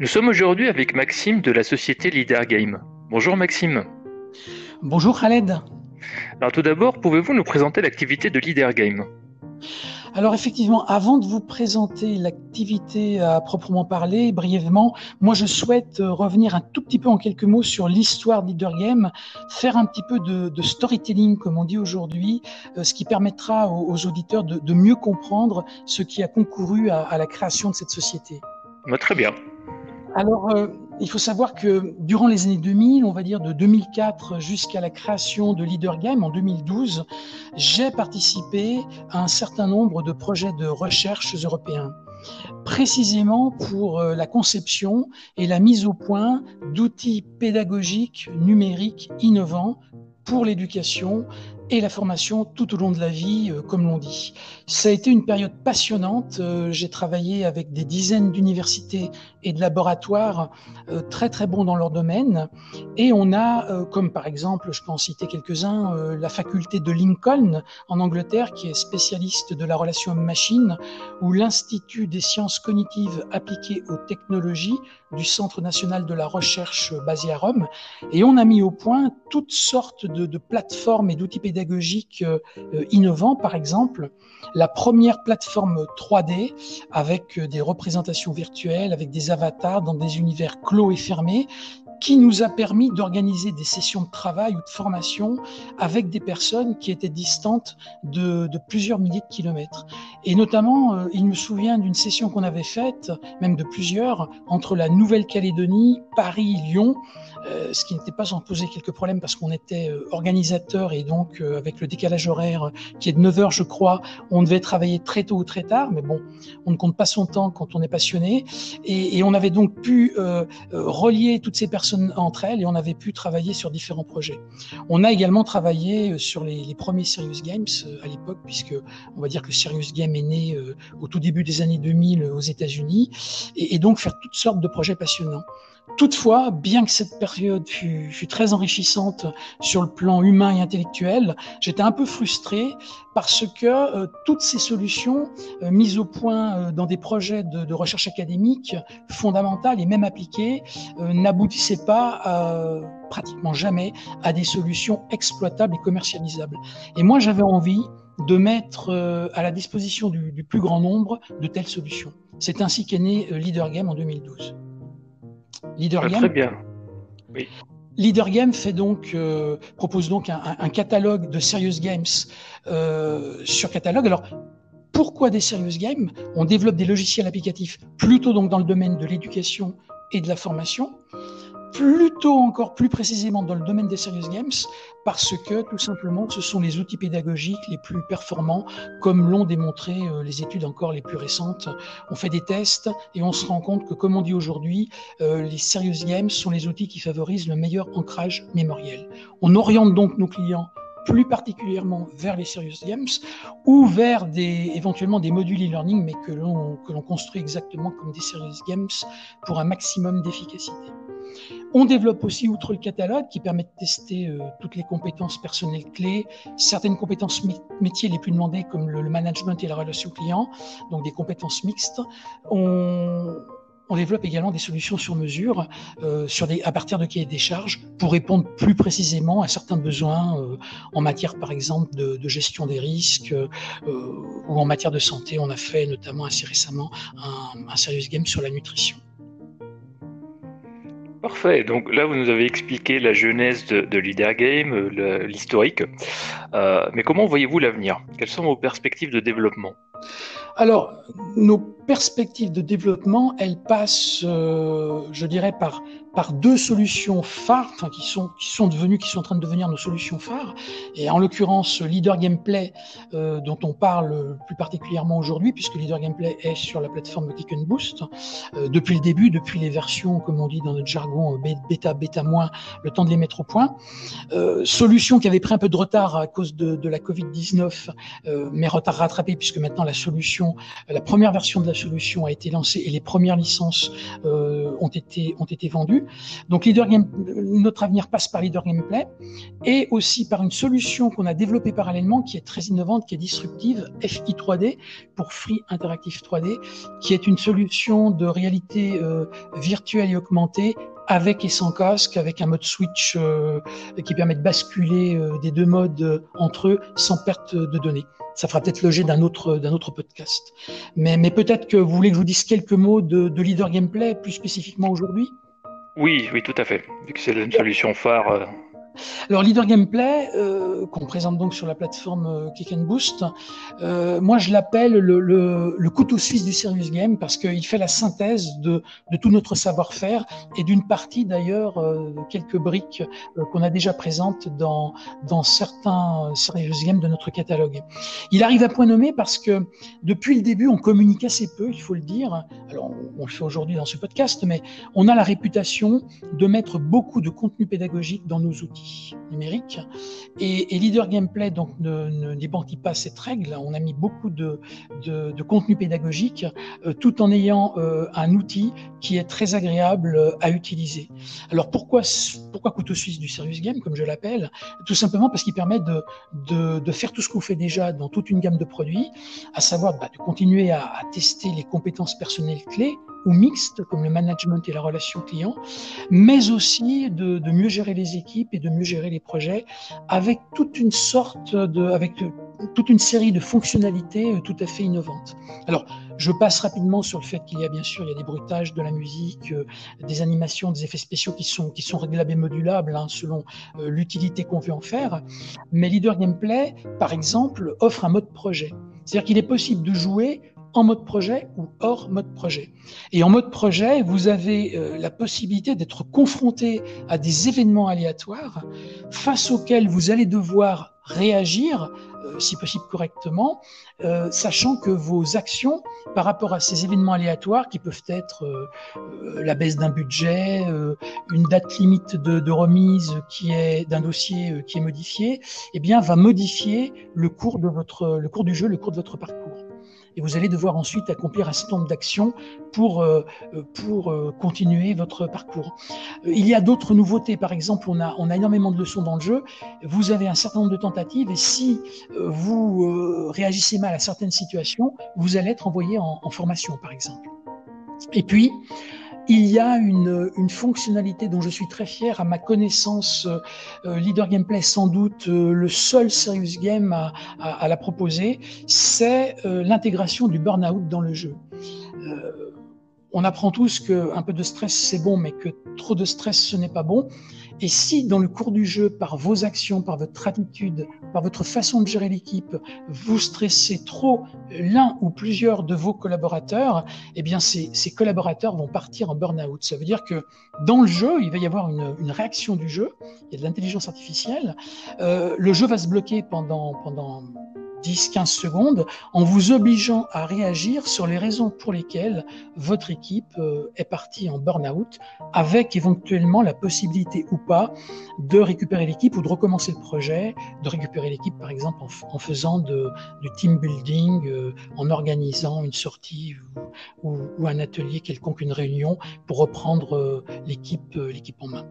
Nous sommes aujourd'hui avec Maxime de la société Leader Game. Bonjour Maxime. Bonjour Khaled. Alors tout d'abord, pouvez-vous nous présenter l'activité de Leader Game? Alors effectivement, avant de vous présenter l'activité à proprement parler, brièvement, moi je souhaite euh, revenir un tout petit peu en quelques mots sur l'histoire de Leader Game, faire un petit peu de, storytelling comme on dit aujourd'hui, euh, ce qui permettra aux, auditeurs de, mieux comprendre ce qui a concouru à, la création de cette société. très bien. Alors, euh, il faut savoir que durant les années 2000, on va dire de 2004 jusqu'à la création de Leader Game en 2012, j'ai participé à un certain nombre de projets de recherche européens. Précisément pour euh, la conception et la mise au point d'outils pédagogiques numériques innovants pour l'éducation et la formation tout au long de la vie, euh, comme l'on dit. Ça a été une période passionnante. Euh, j'ai travaillé avec des dizaines d'universités et de laboratoires euh, très très bons dans leur domaine. Et on a, comme par exemple, je peux en citer quelques-uns, la faculté de Lincoln en Angleterre, qui est spécialiste de la relation homme-machine, ou l'Institut des sciences cognitives appliquées aux technologies du Centre national de la recherche basé à Rome. Et on a mis au point toutes sortes de, de plateformes et d'outils pédagogiques pédagogiques euh, euh, innovants, par exemple, la première plateforme 3D avec euh, des représentations virtuelles, avec des avatars dans des univers clos et fermés, qui nous a permis d'organiser des sessions de travail ou de formation avec des personnes qui étaient distantes de, plusieurs milliers de kilomètres. Et notamment, il me souvient d'une session qu'on avait faite, même de plusieurs, entre la Nouvelle-Calédonie, Paris, Lyon, euh, ce qui n'était pas sans poser quelques problèmes parce qu'on était euh, organisateur et donc euh, avec le décalage horaire qui est de 9 heures, je crois, on devait travailler très tôt ou très tard, mais bon, on ne compte pas son temps quand on est passionné. Et, on avait donc pu relier toutes ces personnes entre elles et on avait pu travailler sur différents projets. On a également travaillé sur les, premiers Serious Games à l'époque, puisque on va dire que Serious Né au tout début des années 2000 aux États-Unis, et, donc faire toutes sortes de projets passionnants. Toutefois, bien que cette période fût, très enrichissante sur le plan humain et intellectuel, j'étais un peu frustré parce que euh, toutes ces solutions euh, mises au point euh, dans des projets de, recherche académique fondamentales et même appliquées n'aboutissaient pas pratiquement jamais à des solutions exploitables et commercialisables. Et moi, j'avais envie de mettre à la disposition du, du, plus grand nombre de telles solutions. C'est ainsi qu'est né Leader Game en 2012. Leader ah, Game. Très bien. Leader Game fait donc, euh, propose donc un, catalogue de serious games euh, sur catalogue. Alors, pourquoi des serious games? On développe des logiciels applicatifs plutôt donc dans le domaine de l'éducation et de la formation plutôt encore plus précisément dans le domaine des serious games, parce que tout simplement ce sont les outils pédagogiques les plus performants, comme l'ont démontré euh, les études encore les plus récentes. On fait des tests et on se rend compte que, comme on dit aujourd'hui, euh, les serious games sont les outils qui favorisent le meilleur ancrage mémoriel. On oriente donc nos clients plus particulièrement vers les serious games ou vers des, éventuellement des modules e-learning, mais que l'on, que l'on construit exactement comme des serious games pour un maximum d'efficacité. On développe aussi, outre le catalogue, qui permet de tester euh, toutes les compétences personnelles clés, certaines compétences métiers les plus demandées, comme le, management et la relation client, donc des compétences mixtes. On, développe également des solutions sur mesure euh, à partir de cahiers des charges pour répondre plus précisément à certains besoins euh, en matière, par exemple, de, gestion des risques ou en matière de santé. On a fait notamment assez récemment un, un serious game sur la nutrition. Parfait. Donc là, vous nous avez expliqué la genèse de, Leader Game, l'historique. Euh, mais comment voyez-vous l'avenir? Quelles sont vos perspectives de développement? Alors, nos perspectives de développement, elles passent, euh, je dirais, par deux solutions phares, qui sont devenues, qui sont en train de devenir nos solutions phares. Et en l'occurrence, Leader Gameplay, euh, dont on parle plus particulièrement aujourd'hui, puisque Leader Gameplay est sur la plateforme Kick Boost euh, depuis le début, depuis les versions, comme on dit dans notre jargon, bêta, bêta moins, le temps de les mettre au point. Solution qui avait pris un peu de retard à cause de, de la Covid-19, euh, mais retard rattrapé puisque maintenant la solution, la première version de la solution a été lancée et les premières licences ont été ont été vendues. Donc Game, notre avenir passe par Leader Gameplay et aussi par une solution qu'on a développée parallèlement qui est très innovante, qui est disruptive, FI 3D pour Free Interactive 3D, qui est une solution de réalité euh, virtuelle et augmentée avec et sans casque, avec un mode switch euh, qui permet de basculer euh, des deux modes euh, entre eux sans perte de données. Ça fera peut-être l'objet d'un autre, d'un autre podcast. Mais, mais peut-être que vous voulez que je vous dise quelques mots de, de Leader Gameplay plus spécifiquement aujourd'hui? Oui, oui, tout à fait. Vu que c'est une solution phare alors Leader Gameplay, euh, qu'on présente donc sur la plateforme euh, Kick and Boost, euh, moi je l'appelle le, le, le, couteau suisse du serious game parce qu'il fait la synthèse de, de tout notre savoir-faire et d'une partie d'ailleurs euh, quelques briques euh, qu'on a déjà présentes dans, dans certains serious games de notre catalogue. Il arrive à point nommé parce que depuis le début on communique assez peu, il faut le dire. Alors on, on le fait aujourd'hui dans ce podcast, mais on a la réputation de mettre beaucoup de contenu pédagogique dans nos outils numérique. Et, Leader Gameplay donc, ne, ne pas cette règle. On a mis beaucoup de, de, contenu pédagogique euh, tout en ayant euh, un outil qui est très agréable à utiliser. Alors pourquoi, pourquoi couteau suisse du serious game, comme je l'appelle? Tout simplement parce qu'il permet de, de, faire tout ce qu'on fait déjà dans toute une gamme de produits, à savoir bah, de continuer à, à tester les compétences personnelles clés ou mixtes, comme le management et la relation client, mais aussi de, de, mieux gérer les équipes et de mieux gérer les projets avec toute une sorte de, avec toute une série de fonctionnalités tout à fait innovantes. Alors, je passe rapidement sur le fait qu'il y a bien sûr il y a des bruitages, de la musique, euh, des animations, des effets spéciaux qui sont qui sont réglables et modulables hein, selon euh, l'utilité qu'on veut en faire. Mais Leader Gameplay, par exemple, offre un mode projet. C'est-à-dire qu'il est possible de jouer en mode projet ou hors mode projet. Et en mode projet, vous avez euh, la possibilité d'être confronté à des événements aléatoires face auxquels vous allez devoir réagir, euh, si possible correctement, euh, sachant que vos actions par rapport à ces événements aléatoires, qui peuvent être euh, la baisse d'un budget, euh, une date limite de, de remise qui est d'un dossier euh, qui est modifié, eh bien, va modifier le cours de votre, le cours du jeu, le cours de votre parcours et vous allez devoir ensuite accomplir un certain nombre d'actions pour, euh, pour euh, continuer votre parcours. Euh, il y a d'autres nouveautés, par exemple, on a, on a énormément de leçons dans le jeu, vous avez un certain nombre de tentatives et si vous réagissez mal à certaines situations, vous allez être envoyé en, en formation, par exemple. Et puis, il y a une, une, fonctionnalité dont je suis très fier, à ma connaissance, euh, Leader Gameplay sans doute euh, le seul serious game à, à, à la proposer, c'est euh, l'intégration du burn-out dans le jeu. on apprend tous que un peu de stress c'est bon, mais que trop de stress ce n'est pas bon. Et si dans le cours du jeu, par vos actions, par votre attitude, par votre façon de gérer l'équipe, vous stressez trop l'un ou plusieurs de vos collaborateurs, eh bien ces, collaborateurs vont partir en burn-out. Ça veut dire que dans le jeu, il va y avoir une, une réaction du jeu, il y a de l'intelligence artificielle, euh, le jeu va se bloquer pendant, pendant 10-15 secondes en vous obligeant à réagir sur les raisons pour lesquelles votre équipe euh, est partie en burn-out, avec éventuellement la possibilité ou pas de récupérer l'équipe ou de recommencer le projet, de récupérer l'équipe par exemple en, faisant du team building, euh, en organisant une sortie ou, un atelier quelconque, une réunion pour reprendre euh, l'équipe en main.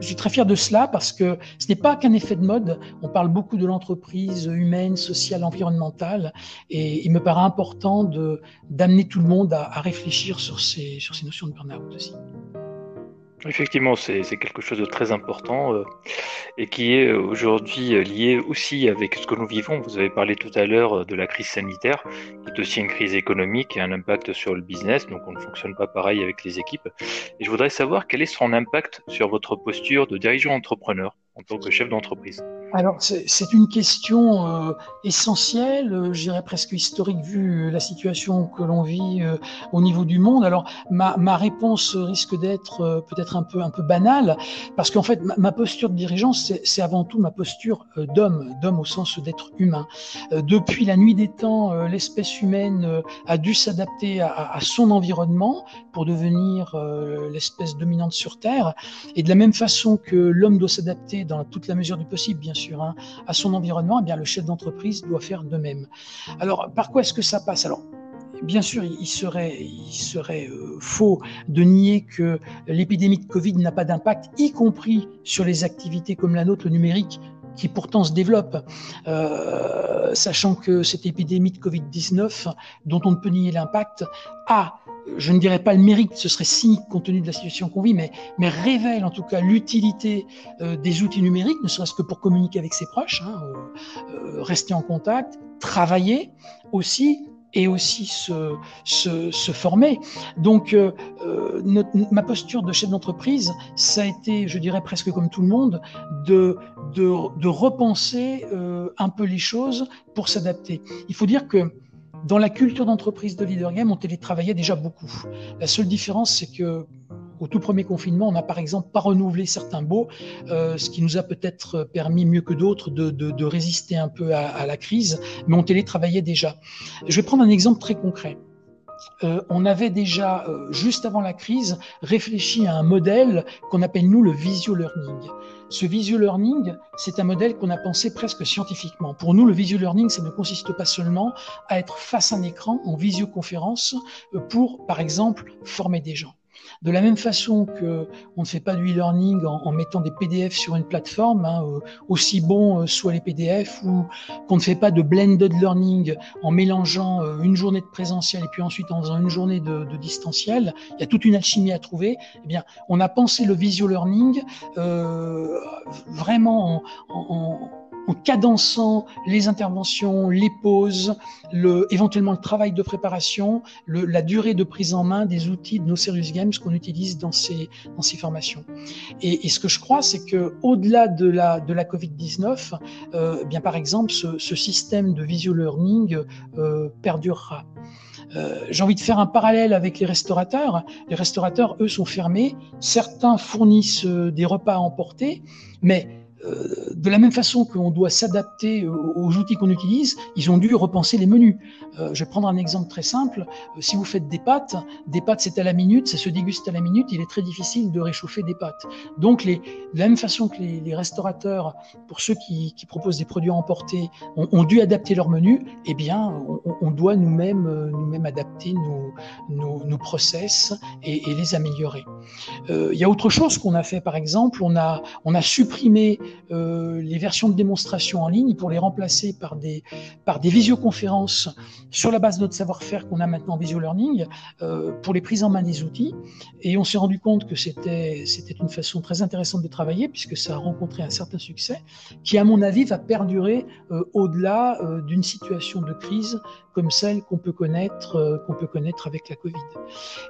Je suis très fier de cela parce que ce n'est pas qu'un effet de mode. On parle beaucoup de l'entreprise humaine, sociale, et il me paraît important d'amener tout le monde à, réfléchir sur ces sur ces notions de burn-out aussi. Effectivement, c'est quelque chose de très important euh, et qui est aujourd'hui lié aussi avec ce que nous vivons. Vous avez parlé tout à l'heure de la crise sanitaire, qui est aussi une crise économique et un impact sur le business, donc on ne fonctionne pas pareil avec les équipes. Et je voudrais savoir quel est son impact sur votre posture de dirigeant entrepreneur en tant que chef d'entreprise. Alors, c'est une question euh, essentielle, euh, je dirais presque historique, vu la situation que l'on vit euh, au niveau du monde. Alors, ma, réponse risque d'être euh, peut-être un peu, un peu banale, parce qu'en fait, ma, posture de dirigeant, c'est avant tout ma posture euh, d'homme, d'homme au sens d'être humain. Euh, depuis la nuit des temps, l'espèce humaine a dû s'adapter à, son environnement pour devenir l'espèce dominante sur Terre. Et de la même façon que l'homme doit s'adapter dans toute la mesure du possible, bien sûr, hein, à son environnement, eh bien, le chef d'entreprise doit faire de même. Alors, par quoi est-ce que ça passe? Alors, bien sûr, il serait, il serait euh, faux de nier que l'épidémie de Covid n'a pas d'impact, y compris sur les activités comme la nôtre, le numérique, qui pourtant se développe, euh, sachant que cette épidémie de Covid-19, dont on ne peut nier l'impact, a, je ne dirais pas le mérite, ce serait cynique compte tenu de la situation qu'on vit, mais, mais révèle en tout cas l'utilité euh, des outils numériques, ne serait-ce que pour communiquer avec ses proches, hein, euh, rester en contact, travailler aussi et aussi se, se, se former. Donc, euh, euh notre, ma posture de chef d'entreprise, ça a été, je dirais presque comme tout le monde, de, de, de repenser euh, un peu les choses pour s'adapter. Il faut dire que dans la culture d'entreprise de Leader Game, on télétravaillait déjà beaucoup. La seule différence, c'est que au tout premier confinement, on n'a par exemple pas renouvelé certains baux, euh, ce qui nous a peut-être permis mieux que d'autres de, résister un peu à, à, la crise, mais on télétravaillait déjà. Je vais prendre un exemple très concret. Euh, on avait déjà, euh, juste avant la crise, réfléchi à un modèle qu'on appelle nous le visio learning. Ce visio learning, c'est un modèle qu'on a pensé presque scientifiquement. Pour nous, le visio learning, ça ne consiste pas seulement à être face à un écran en visioconférence euh, pour, par exemple, former des gens. De la même façon que on ne fait pas du e-learning en, mettant des PDF sur une plateforme, hein, euh, aussi bon euh, soient les PDF, ou qu'on ne fait pas de blended learning en mélangeant euh, une journée de présentiel et puis ensuite en faisant une journée de, distanciel, il y a toute une alchimie à trouver. Eh bien, on a pensé le visio learning euh, vraiment en, en en cadençant les interventions, les pauses, le, éventuellement le travail de préparation, le, la durée de prise en main des outils de nos Serious Games qu'on utilise dans ces, dans ces formations. Et, et ce que je crois, c'est que au-delà de la, de la Covid-19, euh, eh bien par exemple, ce, ce, système de visio learning euh, perdurera. Euh, J'ai envie de faire un parallèle avec les restaurateurs. Les restaurateurs, eux, sont fermés. Certains fournissent euh, des repas à emporter, mais de la même façon qu'on doit s'adapter aux outils qu'on utilise, ils ont dû repenser les menus. Euh, je vais prendre un exemple très simple. Euh, si vous faites des pâtes, des pâtes c'est à la minute, ça se déguste à la minute, il est très difficile de réchauffer des pâtes. Donc de la même façon que les, restaurateurs, pour ceux qui, proposent des produits à emporter, ont, dû adapter leur menu, eh bien on, doit nous-mêmes nous-mêmes adapter nos, process et, les améliorer. Euh, il y a autre chose qu'on a fait par exemple, on a, on a supprimé euh, les versions de démonstration en ligne pour les remplacer par des, par des visioconférences sur la base de notre savoir-faire qu'on a maintenant en visio learning euh, pour les prises en main des outils. Et on s'est rendu compte que c'était, une façon très intéressante de travailler puisque ça a rencontré un certain succès qui, à mon avis, va perdurer euh, au-delà d'une situation de crise comme celle qu'on peut connaître, peut connaître avec la Covid.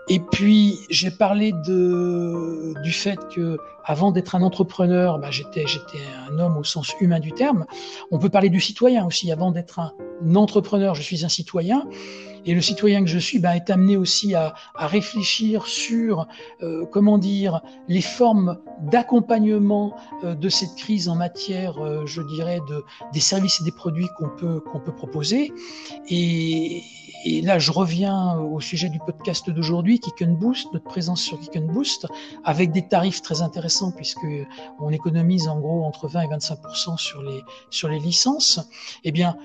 Et puis, j'ai parlé de, du fait que avant d'être un entrepreneur, bah, j'étais, j'étais un homme au sens humain du terme. On peut parler du citoyen aussi. Avant d'être un entrepreneur, je suis un citoyen. Et le citoyen que je suis bah, est amené aussi à, réfléchir sur, euh, comment dire, les formes d'accompagnement euh, de cette crise en matière, euh, je dirais, de, des services et des produits qu'on peut, qu'on peut proposer. Et, et là, je reviens au sujet du podcast d'aujourd'hui, Kick and Boost, notre présence sur Kick and Boost, avec des tarifs très intéressants puisque on économise en gros entre 20 et 25 sur les sur les licences. Eh bien,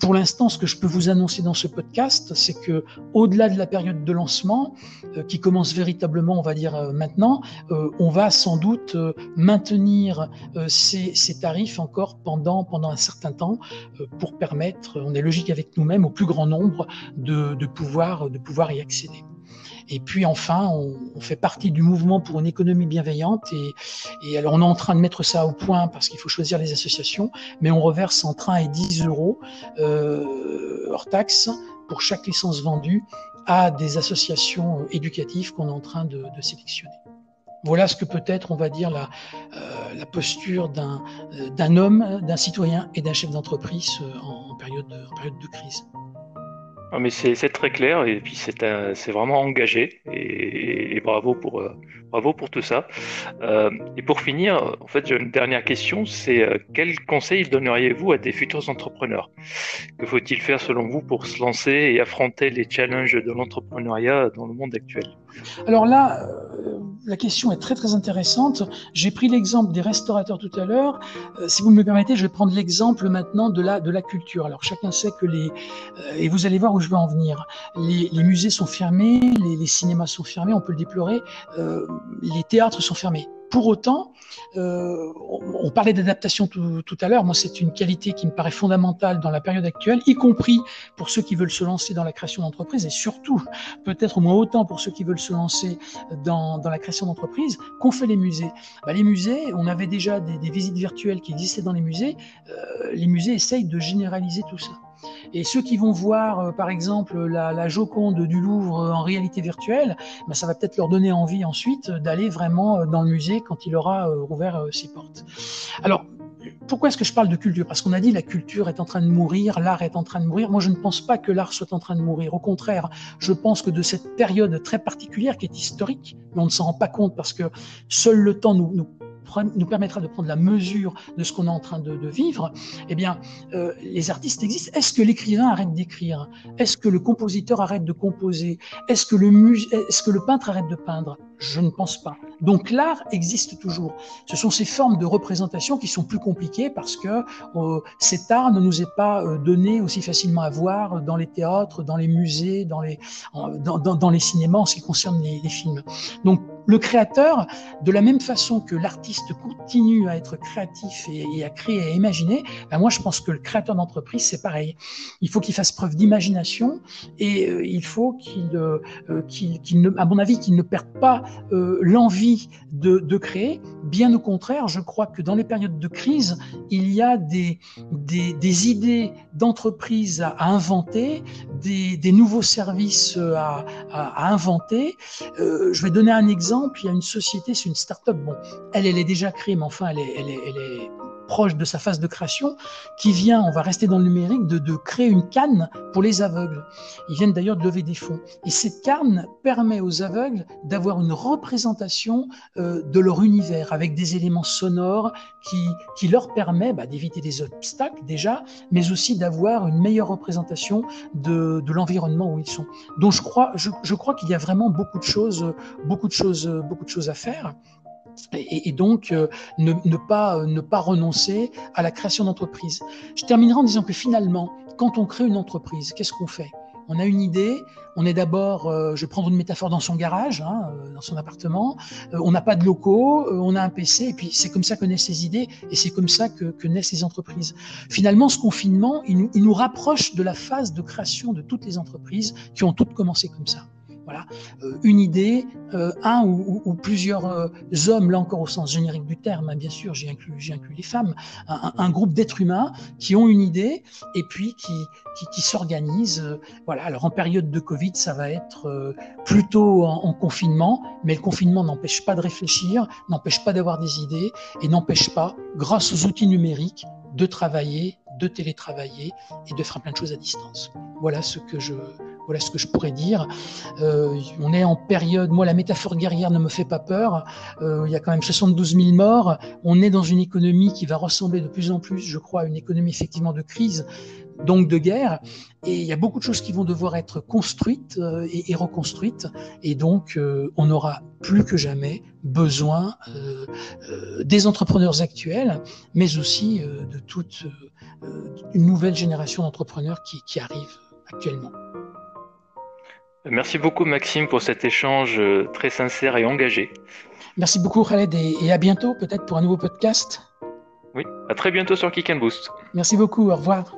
pour l'instant, ce que je peux vous annoncer dans ce podcast, c'est que au-delà de la période de lancement, euh, qui commence véritablement, on va dire euh, maintenant, euh, on va sans doute maintenir ces, tarifs encore pendant pendant un certain temps pour permettre, on est logique avec nous-mêmes, au plus grand nombre de, pouvoir de pouvoir y accéder. Et puis enfin, on, fait partie du mouvement pour une économie bienveillante. Et, alors, on est en train de mettre ça au point parce qu'il faut choisir les associations, mais on reverse entre 1 et 10 euros hors taxe pour chaque licence vendue à des associations éducatives qu'on est en train de, sélectionner. Voilà ce que peut être, on va dire, la, euh, posture d'un euh, homme, d'un citoyen et d'un chef d'entreprise euh, en période de crise. Ah, mais c'est très clair et puis c'est vraiment engagé et, bravo pour euh, bravo pour tout ça. Euh, et pour finir, en fait, j'ai une dernière question, c'est euh, quel conseil donneriez-vous à des futurs entrepreneurs? Que faut-il faire selon vous pour se lancer et affronter les challenges de l'entrepreneuriat dans le monde actuel? Alors là, la question est très très intéressante. J'ai pris l'exemple des restaurateurs tout à l'heure. Euh, si vous me permettez, je vais prendre l'exemple maintenant de la culture. Alors chacun sait que les euh, et vous allez voir où je veux en venir. Les, musées sont fermés, les, cinémas sont fermés, on peut le déplorer. Euh, les théâtres sont fermés. Pour autant, euh, on parlait d'adaptation tout, tout, à l'heure. Moi, c'est une qualité qui me paraît fondamentale dans la période actuelle, y compris pour ceux qui veulent se lancer dans la création d'entreprise et surtout, peut-être au moins autant pour ceux qui veulent se lancer dans, dans la création d'entreprise, qu'ont fait les musées. Bah, les musées, on avait déjà des, des, visites virtuelles qui existaient dans les musées. Euh, les musées essayent de généraliser tout ça. Et ceux qui vont voir, euh, par exemple, la, Joconde du Louvre en réalité virtuelle, ben, ça va peut-être leur donner envie ensuite d'aller vraiment euh, dans le musée quand il aura euh, rouvert ses portes. Alors, pourquoi est-ce que je parle de culture? Parce qu'on a dit la culture est en train de mourir, l'art est en train de mourir. Moi, je ne pense pas que l'art soit en train de mourir. Au contraire, je pense que de cette période très particulière qui est historique, mais on ne s'en rend pas compte parce que seul le temps nous nous permettra de prendre la mesure de ce qu'on est en train de, vivre, eh bien, euh, les artistes existent. Est-ce que l'écrivain arrête d'écrire? Est-ce que le compositeur arrête de composer? Est-ce que le est-ce que le peintre arrête de peindre? Je ne pense pas. Donc l'art existe toujours. Ce sont ces formes de représentation qui sont plus compliquées parce que euh, cet art ne nous est pas euh, donné aussi facilement à voir dans les théâtres, dans les musées, dans les, dans, les cinémas en ce qui concerne les, films. Donc le créateur, de la même façon que l'artiste continue à être créatif et, à créer et à imaginer, ben moi je pense que le créateur d'entreprise c'est pareil. Il faut qu'il fasse preuve d'imagination et euh, il faut qu'il, euh, à mon avis, qu'il ne perde pas euh, l'envie de, de, créer. Bien au contraire, je crois que dans les périodes de crise, il y a des, des, idées d'entreprise à, inventer, des, des, nouveaux services à, à inventer. Euh, je vais donner un exemple il y a une société, c'est une start-up. Bon, elle, elle est déjà créée, mais enfin, elle est proche de sa phase de création, qui vient, on va rester dans le numérique, de, créer une canne pour les aveugles. Ils viennent d'ailleurs de lever des fonds. Et cette canne permet aux aveugles d'avoir une représentation euh, de leur univers avec des éléments sonores qui, leur permet bah, d'éviter des obstacles déjà, mais aussi d'avoir une meilleure représentation de, l'environnement où ils sont. Donc je crois, je crois qu'il y a vraiment beaucoup de choses, beaucoup de choses, beaucoup de choses à faire. Et, donc euh, ne, pas, ne pas renoncer à la création d'entreprise. Je terminerai en disant que finalement, quand on crée une entreprise, qu'est-ce qu'on fait? On a une idée, on est d'abord, euh, je vais prendre une métaphore dans son garage, hein, euh, dans son appartement, euh, on n'a pas de locaux, euh, on a un PC, et puis c'est comme ça que naissent les idées, et c'est comme ça que, naissent les entreprises. Finalement, ce confinement, il nous rapproche de la phase de création de toutes les entreprises qui ont toutes commencé comme ça. Voilà, euh, une idée, euh, un ou, plusieurs euh, hommes, là encore au sens générique du terme, hein, bien sûr, j'ai inclus, les femmes, un, groupe d'êtres humains qui ont une idée et puis qui, qui, s'organisent. Voilà, alors en période de Covid, ça va être plutôt en, confinement, mais le confinement n'empêche pas de réfléchir, n'empêche pas d'avoir des idées et n'empêche pas, grâce aux outils numériques, de travailler, de télétravailler et de faire plein de choses à distance. Voilà ce que je voilà ce que je pourrais dire. Euh, on est en période, moi la métaphore guerrière ne me fait pas peur. Euh, il y a quand même 72 000 morts. On est dans une économie qui va ressembler de plus en plus, je crois, à une économie effectivement de crise, donc de guerre. Et il y a beaucoup de choses qui vont devoir être construites euh, et, reconstruites. Et donc, on aura plus que jamais besoin des entrepreneurs actuels, mais aussi de toute une nouvelle génération d'entrepreneurs qui, qui arrive actuellement. Merci beaucoup Maxime pour cet échange euh, très sincère et engagé. Merci beaucoup Khaled et, et à bientôt peut-être pour un nouveau podcast. Oui, à très bientôt sur Kick and Boost. Merci beaucoup, au revoir.